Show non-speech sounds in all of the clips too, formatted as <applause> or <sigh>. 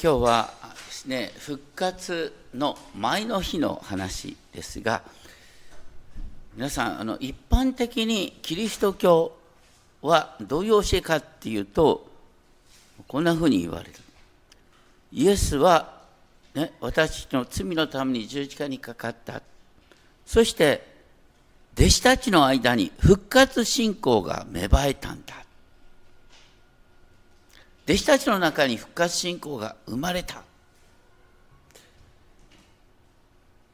今日はですね復活の前の日の話ですが皆さんあの一般的にキリスト教はどういう教えかっていうとこんなふうに言われる。イエスは、ね、私の罪のために十字架にかかった。そして弟子たちの間に復活信仰が芽生えたんだ。弟子たちの中に復活信仰が生まれた。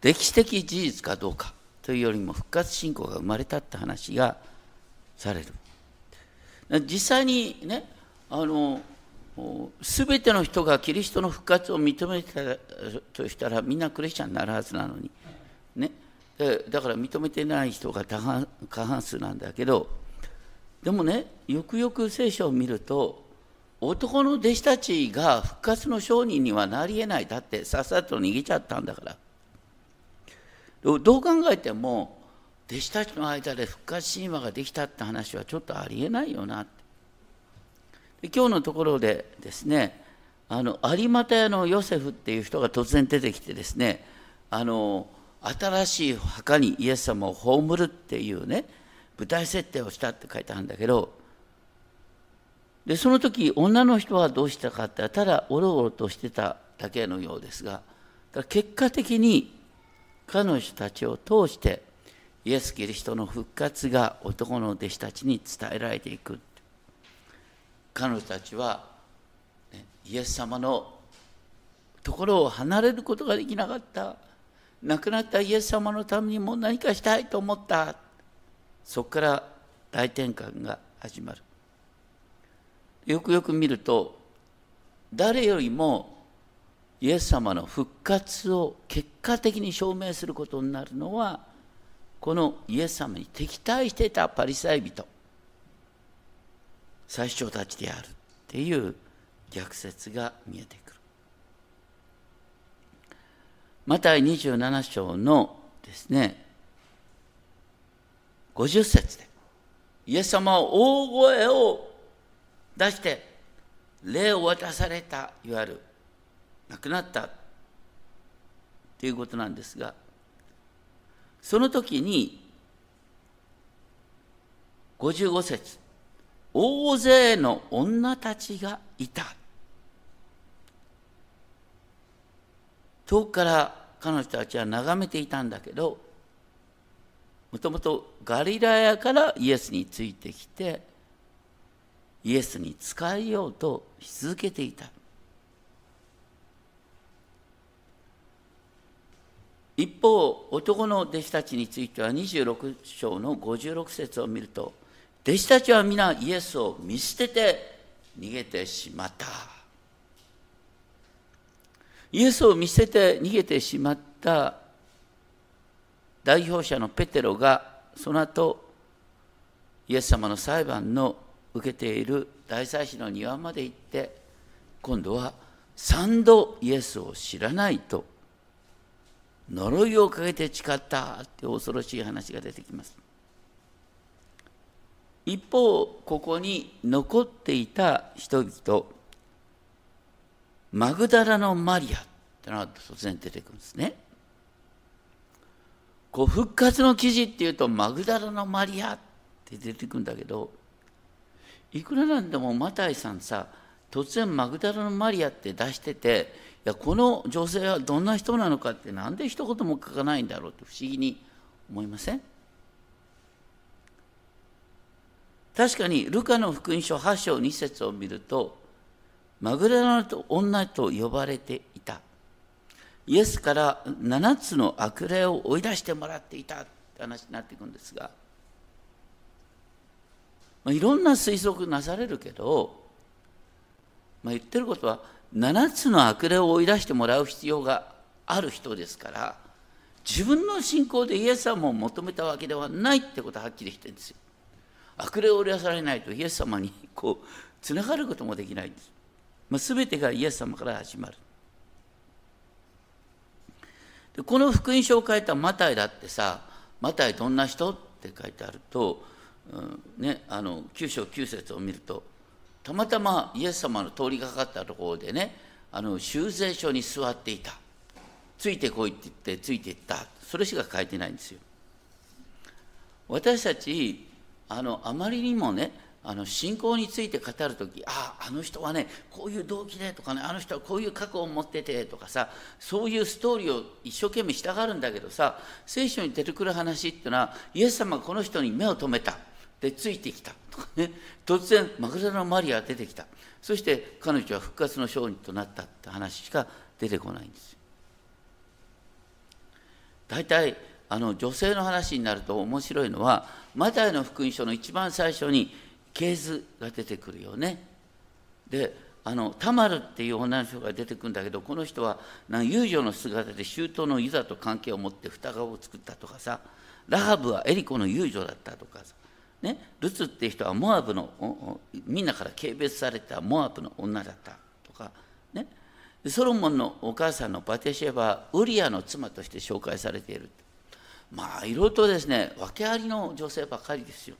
歴史的事実かどうかというよりも復活信仰が生まれたって話がされる。実際にねあの全ての人がキリストの復活を認めたとしたらみんなクリスチャンになるはずなのに。ね。だから認めてない人が過半数なんだけど。でもねよくよく聖書を見ると男の弟子たちが復活の商人にはなりえない。だってさっさと逃げちゃったんだから。どう考えても弟子たちの間で復活神話ができたって話はちょっとありえないよなって。今日のところでですねあの有股屋のヨセフっていう人が突然出てきてですねあの新しい墓にイエス様を葬るっていうね舞台設定をしたって書いてあるんだけどでその時女の人はどうしたかってただおろおろとしてただけのようですが結果的に彼女たちを通してイエス・キリストの復活が男の弟子たちに伝えられていく。彼女たちは、ね、イエス様のところを離れることができなかった。亡くなったイエス様のためにも何かしたいと思った。そこから大転換が始まる。よくよく見ると誰よりもイエス様の復活を結果的に証明することになるのはこのイエス様に敵対していたパリサイ人最初たちであるっていう逆説が見えてくる。マタイ27章のですね50節でイエス様は大声を出して霊を渡されたいわゆる亡くなったということなんですがその時に55節大勢の女たちがいた。遠くから彼女たちは眺めていたんだけどもともとガリラヤからイエスについてきてイエスに仕えようとし続けていた。一方男の弟子たちについては26章の56節を見ると弟子たちは皆イエスを見捨てて逃げてしまった。イエスを見捨てて逃げてしまった代表者のペテロがその後イエス様の裁判の受けている大祭司の庭まで行って今度は三度イエスを知らないと呪いをかけて誓ったって恐ろしい話が出てきます。一方ここに残っていた人々マグダラのマリアってのが突然出てくるんですね。こう復活の記事っていうとマグダラのマリアって出てくるんだけどいくらなんでもマタイさんさ突然マグダラのマリアって出してていやこの女性はどんな人なのかって何で一言も書かないんだろうって不思議に思いません？確かにルカの福音書8章2節を見るとマグダラの女と呼ばれていた。イエスから7つの悪霊を追い出してもらっていたって話になっていくんですがまあ、いろんな推測なされるけど、まあ、言ってることは7つの悪霊を追い出してもらう必要がある人ですから自分の信仰でイエス様を求めたわけではないってことははっきりしてるんですよ。悪霊を追い出されないとイエス様にこうつながることもできないんです。まあ、全てがイエス様から始まる。でこの福音書を書いたマタイだってさマタイどんな人って書いてあるとね、あの9章9節を見るとたまたまイエス様の通りかかったところでねあの修税所に座っていた。ついてこいって言ってついていった。それしか書いてないんですよ。私たちあのあまりにもねあの信仰について語る時あああの人はねこういう動機でとかねあの人はこういう過去を持っててとかさそういうストーリーを一生懸命したがるんだけどさ聖書に出てくる話っていうのはイエス様がこの人に目を留めた。でついてきた。とかね。突然マグダラのマリア出てきた。そして彼女は復活の商人となったって話しか出てこないんですよ。大体あの女性の話になると面白いのはマタイの福音書の一番最初に系図が出てくるよね。であのタマルっていう女の人が出てくるんだけどこの人は遊女の姿で周到のユダと関係を持って双子を作ったとかさ。ラハブはエリコの遊女だったとかさ、ね、ルツっていう人はモアブのみんなから軽蔑されたモアブの女だったとか、ね、ソロモンのお母さんのバテシェバウリアの妻として紹介されている。まあいろいろとですね訳ありの女性ばかりですよ。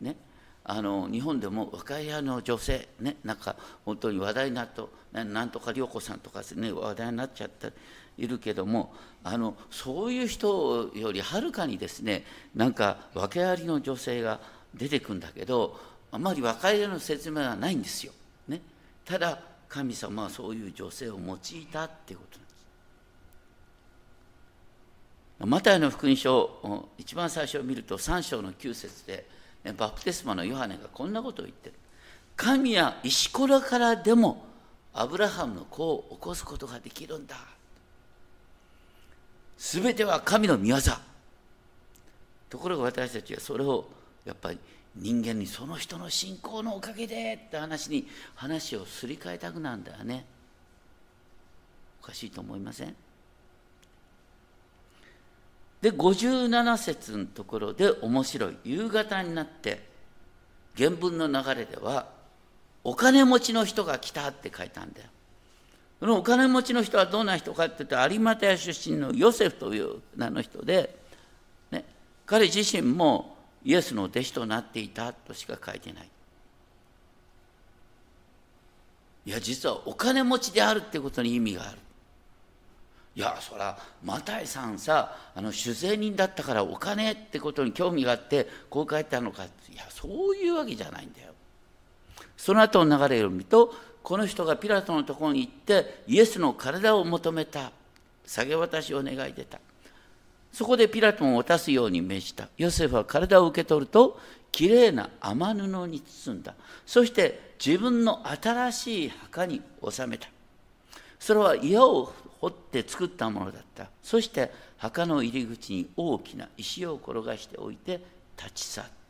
ね、あの日本でも若いの女性ねなんか本当に話題になっとなんとか涼子さんとかね話題になっちゃっているけどもあのそういう人よりはるかにですねなんか訳ありの女性が出てくんだけどあまり若いの説明はないんですよ。ね、ただ神様はそういう女性を用いたっていうことなんです。マタイの福音書一番最初を見ると3章の9節でバプテスマのヨハネがこんなことを言ってる。神は石ころからでもアブラハムの子を起こすことができるんだ。すべては神の御業。ところが私たちはそれをやっぱり人間にその人の信仰のおかげでって話に話をすり替えたくなんだよね。おかしいと思いません？で57節のところで面白い夕方になって原文の流れではお金持ちの人が来たって書いたんだよ。そのお金持ちの人はどんな人かって言って有馬屋出身のヨセフという名の人で、ね、彼自身もイエスの弟子となっていたとしか書いてない。いや実はお金持ちであるってことに意味がある。いやそらマタイさんさあの酒税人だったからお金ってことに興味があってこう書いてあるのかいやそういうわけじゃないんだよその後の流れを見るとこの人がピラトのところに行ってイエスの体を求めた。下げ渡しを願い出た。そこでピラトンを渡すように命じた。ヨセフは体を受け取るときれいな雨布に包んだ。そして自分の新しい墓に収めた。それは岩を掘って作ったものだった。そして墓の入り口に大きな石を転がしておいて立ち去った。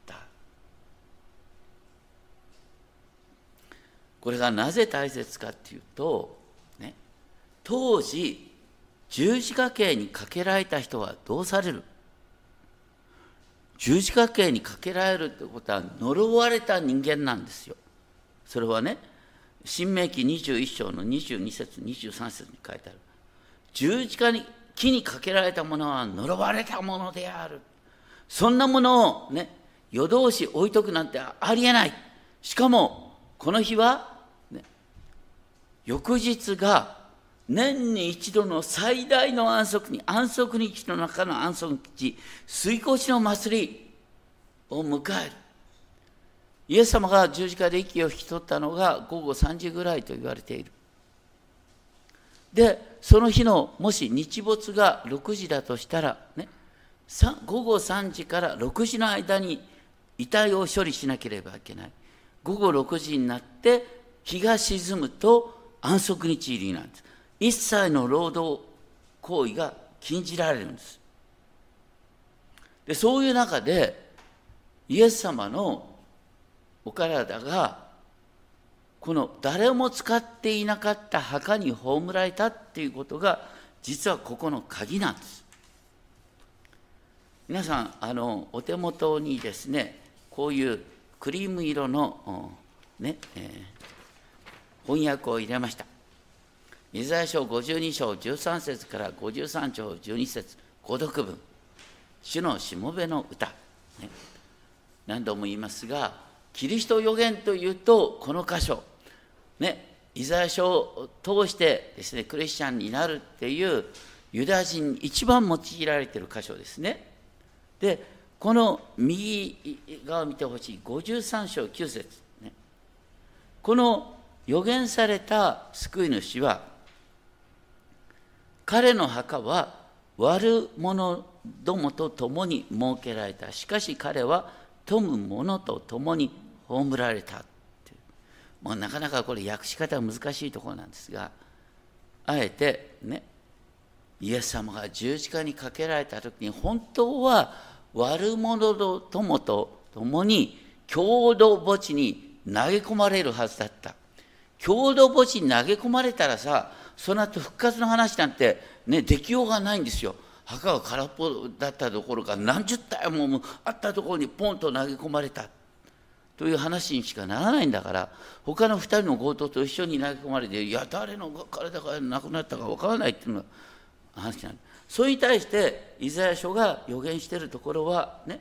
これがなぜ大切かっていうと、ね、当時十字架刑にかけられた人はどうされる？十字架刑にかけられるってことは呪われた人間なんですよ。それはね新明記21章の22節23節に書いてある。十字架に木にかけられたものは呪われたものである。そんなものをね夜通し置いとくなんてありえない。しかもこの日は、翌日が年に一度の最大の安息に安息日の中の安息日水越しの祭りを迎える。イエス様が十字架で息を引き取ったのが午後3時ぐらいと言われている。でその日のもし日没が6時だとしたらね午後3時から6時の間に遺体を処理しなければいけない。午後6時になって日が沈むと安息日入りなんです。一切の労働行為が禁じられるんです。でそういう中でイエス様のお体がこの誰も使っていなかった墓に葬られたっていうことが実はここの鍵なんです。皆さんあのお手元にですねこういうクリーム色の、ねえ、翻訳を入れました。イザヤ書52章13節から53章12節購読文。主のしもべの歌、ね、何度も言いますがキリスト予言というとこの箇所。ね。イザヤ書を通してですねクリスチャンになるっていうユダヤ人に一番用いられている箇所ですね。でこの右側を見てほしい。53章9節、ね、この予言された救い主は彼の墓は悪者どもと共に設けられた。しかし彼は富む者と共に葬られたってもうなかなかこれ訳し方は難しいところなんですがあえてねイエス様が十字架にかけられた時に本当は悪者と友と共に共同墓地に投げ込まれるはずだった。共同墓地に投げ込まれたらさその後復活の話なんてねできようがないんですよ。墓が空っぽだったところか何十体もあったところにポンと投げ込まれた。という話にしかならないんだから他の2人の強盗と一緒に投げ込まれていや誰の体がなくなったかわからないっていうのが話なんそれに対してイザヤ書が予言してるところはね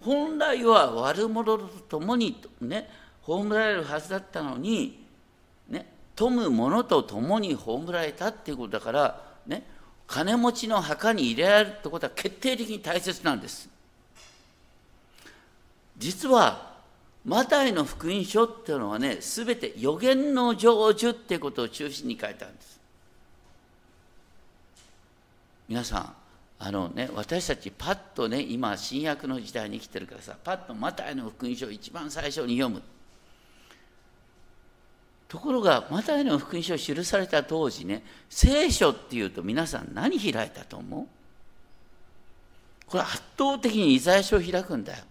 本来は悪者と共にね葬られるはずだったのに富む者と共に葬られたっていうことだからね金持ちの墓に入れられるってことは決定的に大切なんです実はマタイの福音書っていうのはね、すべて予言の成就っていうことを中心に書いてあるんです。皆さん、あのね、私たちパッとね、今、新約の時代に生きてるからさ、パッとマタイの福音書を一番最初に読む。ところが、マタイの福音書を記された当時ね、聖書っていうと皆さん何開いたと思う？これ圧倒的にイザヤ書を開くんだよ。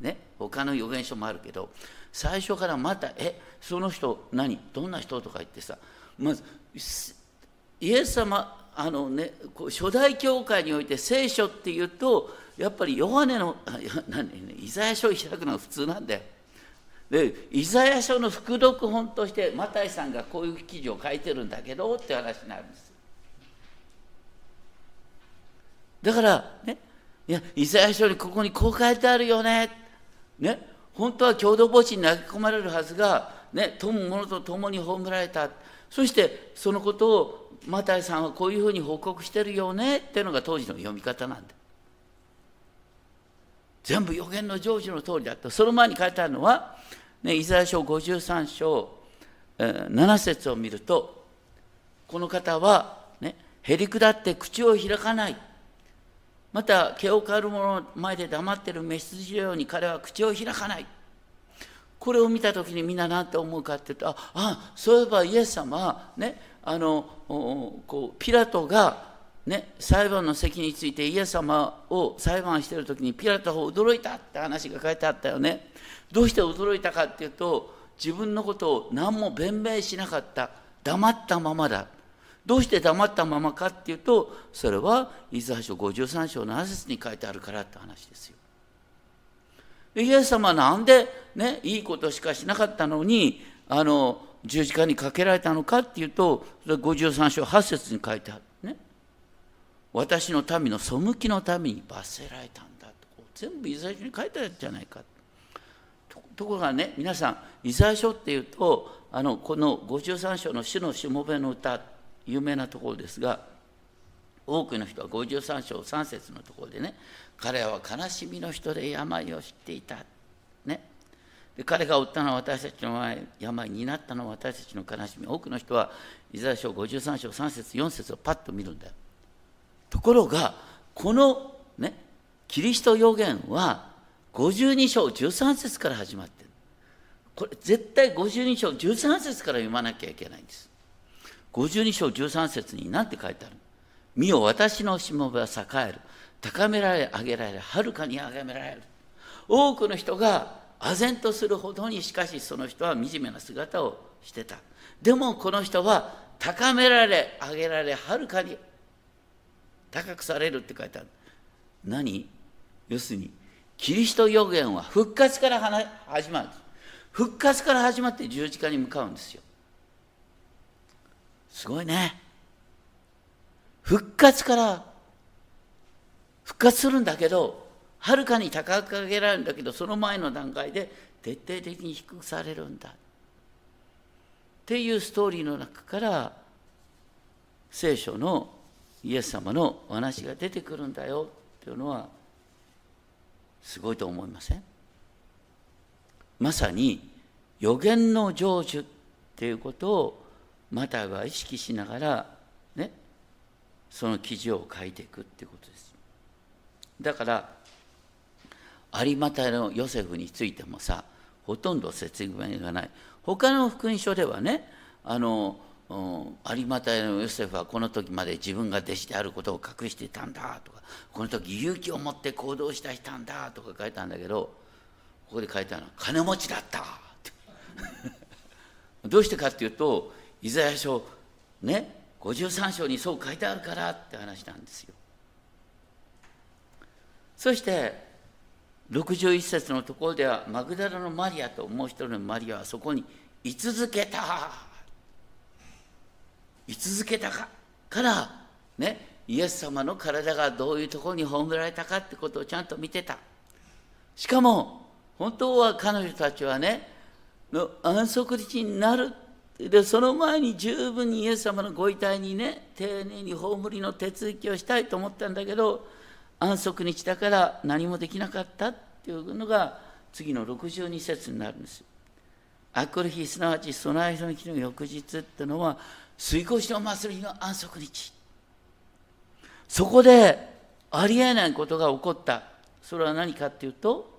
ね、他の預言書もあるけど最初からまた「えその人何？どんな人?」とか言ってさまずイエス様あのね、初代教会において聖書っていうとやっぱりヨハネの何、ね、イザヤ書を開くのが普通なんだよ。でイザヤ書の副読本としてマタイさんがこういう記事を書いてるんだけどって話になるんですだからねいやイザヤ書にここにこう書いてあるよねね、本当は共同墓地に投げ込まれるはずが、ね、富む者と共に葬られた。そしてそのことをマタイさんはこういうふうに報告してるよねっていうのが当時の読み方なんだ。全部予言の成就の通りだと。その前に書いてあるのは、ね、イザヤ書53章、えー、7節を見ると、この方は、ね、へりくだって口を開かない。また毛を刈る者の前で黙ってる雌羊のように彼は口を開かないこれを見た時にみんな何て思うかっていうとああそういえばイエス様はねあのこうピラトがね、裁判の席についてイエス様を裁判している時にピラトは驚いたって話が書いてあったよね。どうして驚いたかっていうと自分のことを何も弁明しなかった黙ったままだ。どうして黙ったままかっていうとそれはイザヤ書53章の7節に書いてあるからって話ですよ。イエス様はなんでねいいことしかしなかったのにあの十字架にかけられたのかっていうとそれ53章8節に書いてある。私の民の背きのために罰せられたんだと。全部イザヤ書に書いてあるじゃないか。ところがね皆さんイザヤ書っていうとあのこの53章の主のしもべの歌有名なところですが多くの人は53章3節のところでね彼は悲しみの人で病を知っていた、ね、で彼が負ったのは私たちの病になったのは私たちの悲しみ。多くの人はイザヤ書53章3節4節をパッと見るんだよ。ところがこのねキリスト予言は52章13節から始まってる。これ絶対52章13節から読まなきゃいけないんです。52章13節に何て書いてある見よ私のしもべは栄える。高められ上げられはるかに上げられる。多くの人が唖然とするほどにしかしその人は惨めな姿をしてた。でもこの人は高められ上げられはるかに高くされるって書いてある何？要するにキリスト予言は復活から始まる復活から始まって十字架に向かうんですよすごいね。復活から復活するんだけど、はるかに高く上げられるんだけど、その前の段階で徹底的に低くされるんだ。っっていうストーリーの中から聖書のイエス様のお話が出てくるんだよっていうのはすごいと思いません？まさに予言の成就っていうことをマタイは意識しながらねその記事を書いていくっていうことです。だから有馬隊のヨセフについてもさほとんど説明がない。他の福音書ではねあの有馬隊のヨセフはこの時まで自分が弟子であることを隠していたんだとかこの時勇気を持って行動したしたんだとか書いたんだけどここで書いたのは金持ちだった <laughs> どうしてかっていうとイザヤ書ね53章にそう書いてあるからって話なんですよ。そして61節のところではマグダラのマリアともう一人のマリアはそこに居続けた。居続けたかからねイエス様の体がどういうところに葬られたかってことをちゃんと見てた。しかも本当は彼女たちはねの安息日になる。でその前に十分にイエス様のご遺体にね丁寧に葬りの手続きをしたいと思ったんだけど安息日だから何もできなかったっていうのが次の62節になるんですあくる日すなわち備えの日の翌日っていうのは水越の祭りの安息日。そこでありえないことが起こった。それは何かっていうと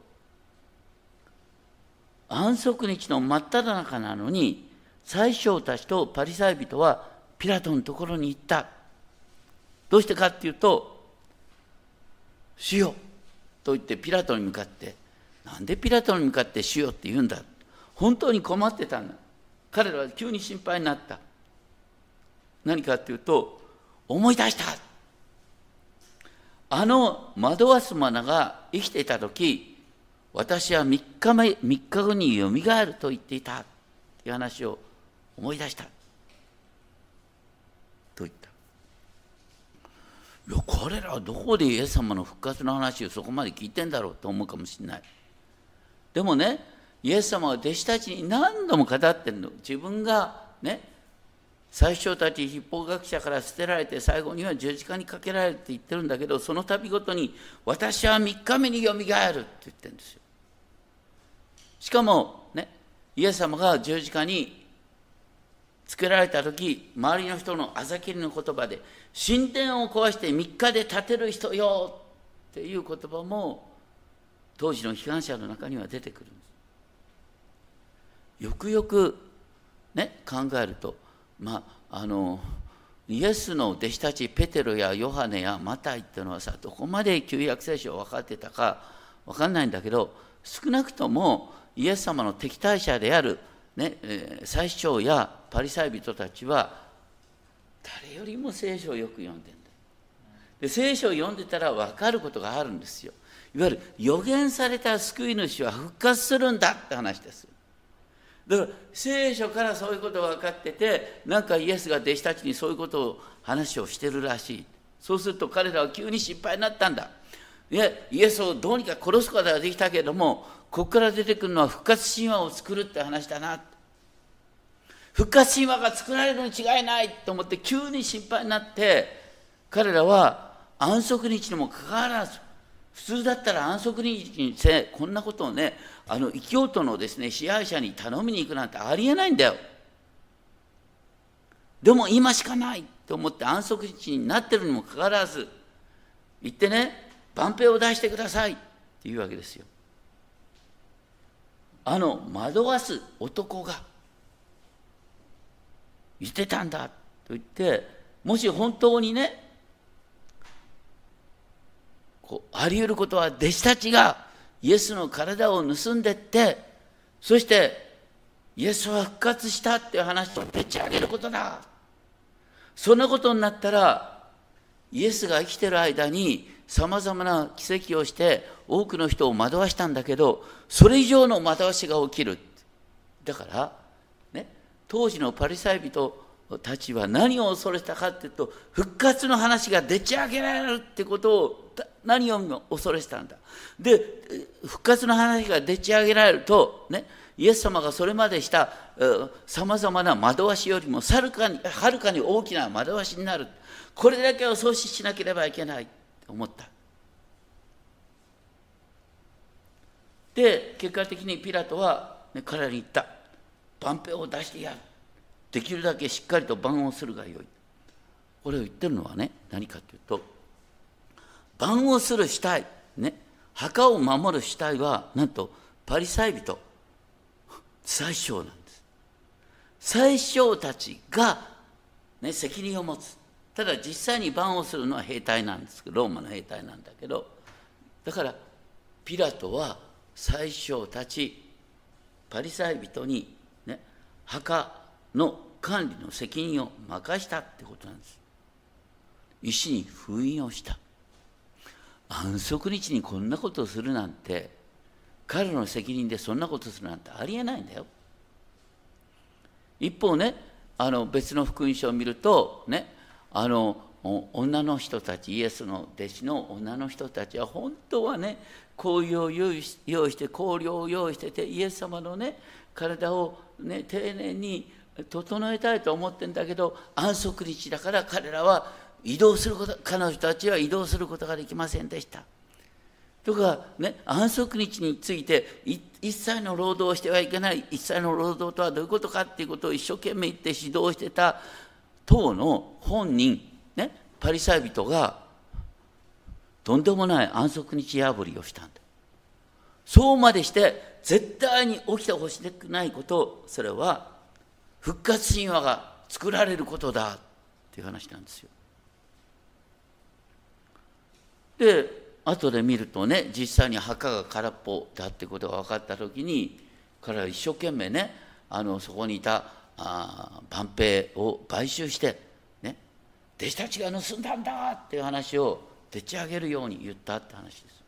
安息日の真っ只中なのに宰相たちとパリサイ人はピラトのところに行った。どうしてかっていうと「主よ」と言ってピラトに向かってなんでピラトに向かって「主よ」って言うんだ。本当に困ってたんだ。彼らは急に心配になった。何かっていうと思い出した。あの惑わすマナが生きていた時私は3日目3日後によみがえると言っていた。という話を思い出した。と言った。いや彼らはどこでイエス様の復活の話をそこまで聞いてんだろうと思うかもしれない。でもねイエス様は弟子たちに何度も語ってるの。自分がね最初たち立法学者から捨てられて最後には十字架にかけられるって言ってるんだけどその度ごとに私は3日目によみがえるって言ってるんですよ。しかもねイエス様が十字架につけられた時周りの人のあざきりの言葉で神殿を壊して3日で建てる人よっていう言葉も当時の批判者の中には出てくるんです。よくよくね考えるとまああのイエスの弟子たちペテロやヨハネやマタイっていうのはさどこまで旧約聖書を分かってたか分かんないんだけど少なくともイエス様の敵対者であるね、えー、最長やパリサイ人たちは誰よりも聖書をよく読んでんだ。で聖書を読んでたら分かることがあるんですよ。いわゆる予言された救い主は復活するんだって話ですだから聖書からそういうことが分かっててなんかイエスが弟子たちにそういうことを話をしてるらしい。そうすると彼らは急に心配になったんだ。いやイエスをどうにか殺すことができたけれどもここから出てくるのは復活神話を作るって話だな。復活神話が作られるに違いないと思って急に心配になって彼らは安息日にもかかわらず普通だったら安息日にせこんなことをねあの異教徒のですね支配者に頼みに行くなんてありえないんだよ。でも今しかないと思って安息日になってるにもかかわらず行ってね万兵を出してくださいっていうわけですよ。あの惑わす男が言ってたんだと言ってもし本当にねこうあり得ることは弟子たちがイエスの体を盗んでってそしてイエスは復活したっていう話をでち上げることだ。そんなことになったらイエスが生きてる間にさまざまな奇跡をして多くの人を惑わしたんだけどそれ以上の惑わしが起きる。だからね当時のパリサイ人たちは何を恐れたかっていうと復活の話がでち上げられるってことを何を恐れしたんだ。で復活の話がでち上げられるとねイエス様がそれまでしたさまざまな惑わしよりもはるかにはるかに大きな惑わしになる。これだけを阻止しなければいけないと思った。で結果的にピラトは、ね、彼らに言った。万兵を出してやる。できるだけしっかりと番をするがよい。これを言ってるのはね何かというと番をする死体ね。墓を守る死体はなんとパリサイ人。最小なんです。最小たちが、ね、責任を持つ。ただ実際に番をするのは兵隊なんですけどローマの兵隊なんだけどだからピラトは最小たちパリサイ人に、ね、墓の管理の責任を任したってことなんです。石に封印をした。安息日にこんなことをするなんて彼の責任でそんなことするなんてありえないんだよ。一方ねあの別の福音書を見るとねあの女の人たちイエスの弟子の女の人たちは本当はね香油を用意して香料を用意しててイエス様のね体をね丁寧に整えたいと思ってんだけど安息日だから彼らは移動すること彼女たちは移動することができませんでした。とかね安息日について一切の労働をしてはいけない一切の労働とはどういうことかっていうことを一生懸命言って指導してた党の本人ねパリサイ人がとんでもない安息日破りをしたんだそうまでして絶対に起きてほしくないことそれは復活神話が作られることだっていう話なんですよで後で見るとね実際に墓が空っぽだってことが分かった時に彼は一生懸命ねあのそこにいたあ万平を買収してね弟子たちが盗んだんだっていう話をでっち上げるように言ったって話です。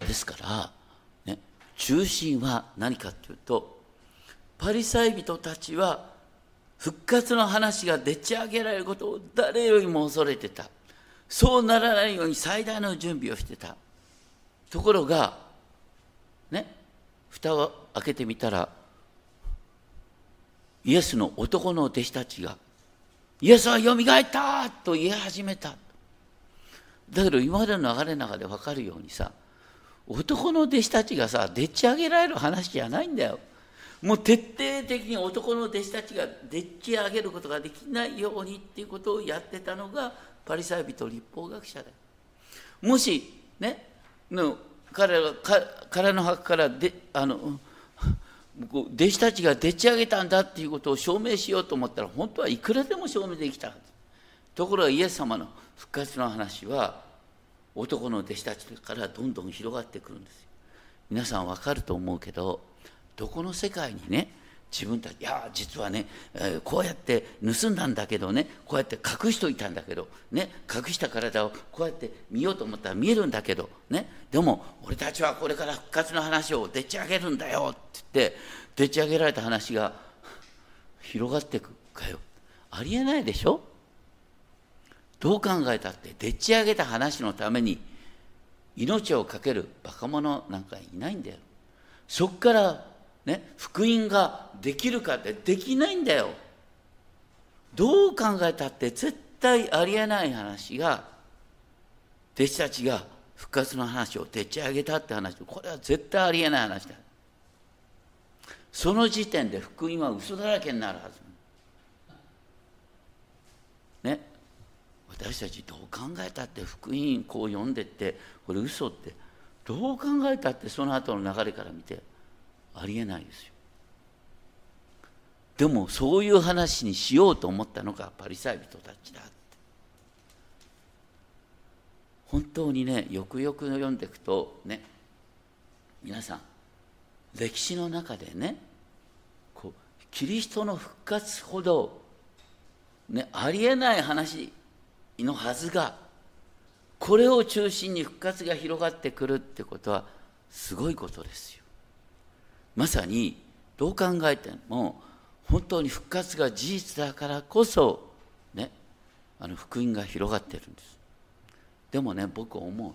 ですから、ね、中心は何かというとパリサイ人たちは復活の話がでっち上げられることを誰よりも恐れてた。そうならないように最大の準備をしてた。ところがね蓋を開けてみたらイエスの男の弟子たちがイエスはよみがえったと言い始めた。だけど今までの流れの中で分かるようにさ男の弟子たちがさでっち上げられる話じゃないんだよ。もう徹底的に男の弟子たちがでっち上げることができないようにっていうことをやってたのがパリサイ人立法学者だもしねの彼ら彼の墓からであの弟子たちがでっち上げたんだっていうことを証明しようと思ったら本当はいくらでも証明できたはず。ところがイエス様の復活の話は男の弟子たちからどんどん広がってくるんですよ。皆さん分かると思うけどどこの世界にね自分たちいや実はね、えー、こうやって盗んだんだけどねこうやって隠しといたんだけどね隠した体をこうやって見ようと思ったら見えるんだけどねでも俺たちはこれから復活の話をでっち上げるんだよって言ってでっち上げられた話が広がってくかよ。ありえないでしょ？どう考えたってでっち上げた話のために命を懸けるバカ者なんかいないんだよ。そっからね、福音ができるかってできないんだよ。どう考えたって絶対ありえない話が弟子たちが復活の話をでっち上げたって話これは絶対ありえない話だ。その時点で福音は嘘だらけになるはず。ね私たちどう考えたって福音こう読んでってこれ嘘ってどう考えたってその後の流れから見てありえないですよでもそういう話にしようと思ったのがパリサイ人たちだって本当にねよくよく読んでいくとね皆さん歴史の中でねこうキリストの復活ほど、ね、ありえない話のはずがこれを中心に復活が広がってくるってことはすごいことですよ。まさにどう考えても本当に復活が事実だからこそ、ね、あの福音が広がってるんです。でもね僕思うの。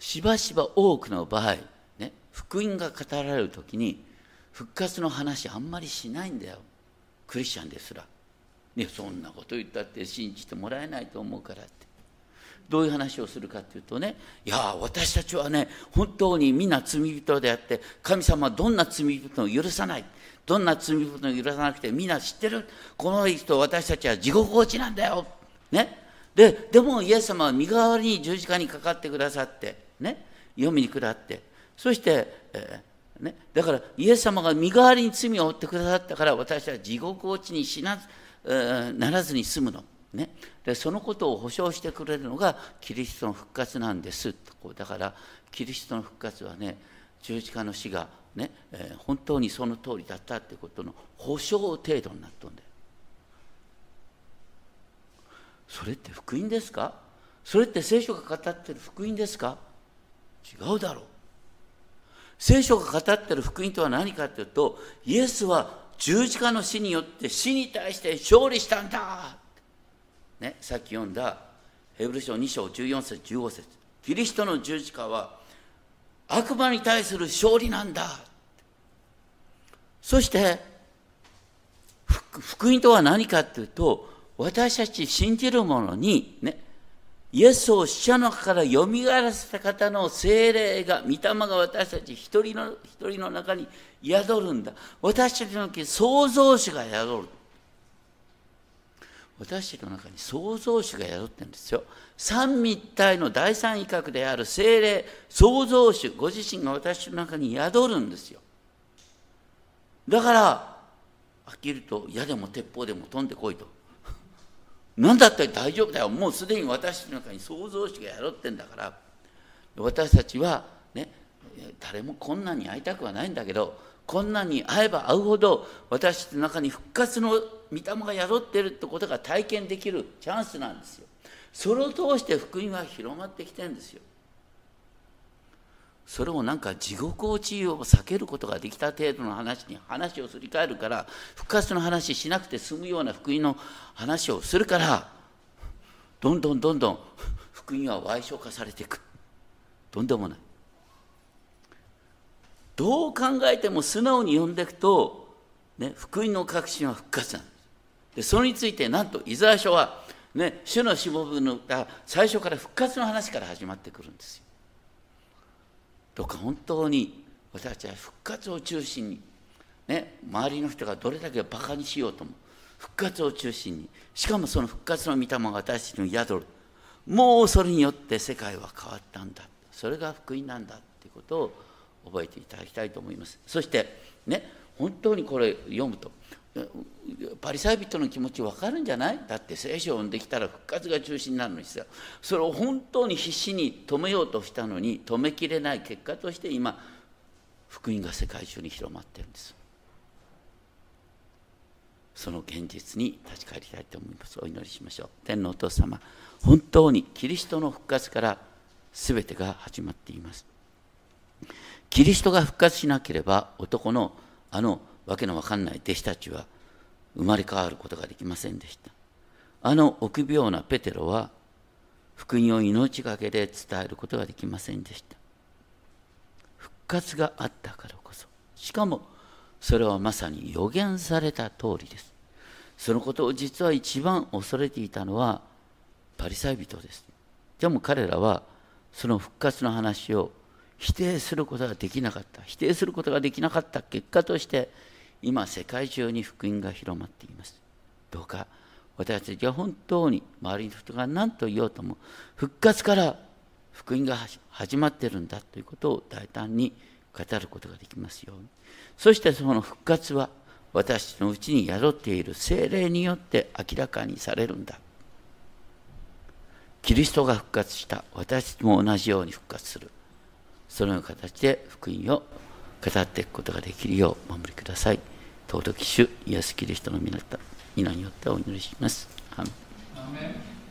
しばしば多くの場合、ね、福音が語られる時に復活の話あんまりしないんだよ。クリスチャンですら、ね、そんなこと言ったって信じてもらえないと思うからって。どういう話をするかっていうとねいや私たちはね本当に皆罪人であって神様はどんな罪人も許さない。どんな罪人も許さなくてみんな知ってる。この人私たちは地獄落ちなんだよ。ね。ででもイエス様は身代わりに十字架にかかってくださってね。読みに下って。そして、えーね、だからイエス様が身代わりに罪を負ってくださったから私は地獄落ちにしな,、ならずに済むの、ね、でそのことを保証してくれるのがキリストの復活なんです。だからキリストの復活はね十字架の死がね、えー、本当にその通りだったってことの保証程度になっとんだよ。それって福音ですか？それって聖書が語ってる福音ですか？違うだろう。聖書が語ってる福音とは何かというとイエスは十字架の死によって死に対して勝利したんだ、ね、さっき読んだヘブル書2章14節15節キリストの十字架は悪魔に対する勝利なんだそして福音とは何かというと私たち信じる者にねイエスを死者の中からよみがえらせた方の精霊が、御霊が私たち一人の一人の中に宿るんだ。私たちの創造主が宿る。私たちの中に創造主が宿ってるんですよ。三位一体の第三威嚇である精霊、創造主、ご自身が私の中に宿るんですよ。だから、飽きると矢でも鉄砲でも飛んでこいと。何だって大丈夫だよもうすでに私の中に創造主がやろってんだから私たちはね誰も困難に会いたくはないんだけど困難に会えば会うほど私たちの中に復活の御霊が宿ってるってことが体験できるチャンスなんですよ。それを通して福音は広まってきてるんですよ。それをなんか地獄落ちを避けることができた程度の話に話をすり替えるから復活の話しなくて済むような福音の話をするからどんどんどんどん福音は歪償化されていく。とんでもない。どう考えても素直に読んでいくと、ね、福音の確信は復活なんです。でそれについてなんとイザヤ書は、ね、主のしもぶのが最初から復活の話から始まってくるんですよ。どうか本当に私たちは復活を中心に、ね、周りの人がどれだけバカにしようとも復活を中心にしかもその復活の御霊が私たちに宿る。もうそれによって世界は変わったんだ。それが福音なんだっていうことを覚えていただきたいと思います。そしてね本当にこれ読むとパリサイ人の気持ち分かるんじゃない？だって聖書を読んできたら復活が中心になるのにさ。それを本当に必死に止めようとしたのに止めきれない結果として今福音が世界中に広まってるんです。その現実に立ち返りたいと思います。お祈りしましょう。天皇お父様本当にキリストの復活から全てが始まっています。キリストが復活しなければ男のあのわけのわかんない弟子たちは生まれ変わることができませんでした。あの臆病なペテロは福音を命がけで伝えることができませんでした。復活があったからこそ。しかもそれはまさに予言された通りです。そのことを実は一番恐れていたのはパリサイ人です。でも彼らはその復活の話を否定することができなかった。否定することができなかった結果として今世界中に福音が広まっています。どうか私たちは本当に周りの人が何と言おうとも復活から福音が始まってるんだということを大胆に語ることができますように。そしてその復活は私のうちに宿っている精霊によって明らかにされるんだ。キリストが復活した。私も同じように復活する。そのような形で福音を語っていくことができるようお守りください。尊き主イエス・キリストの皆によってお祈りします。アメ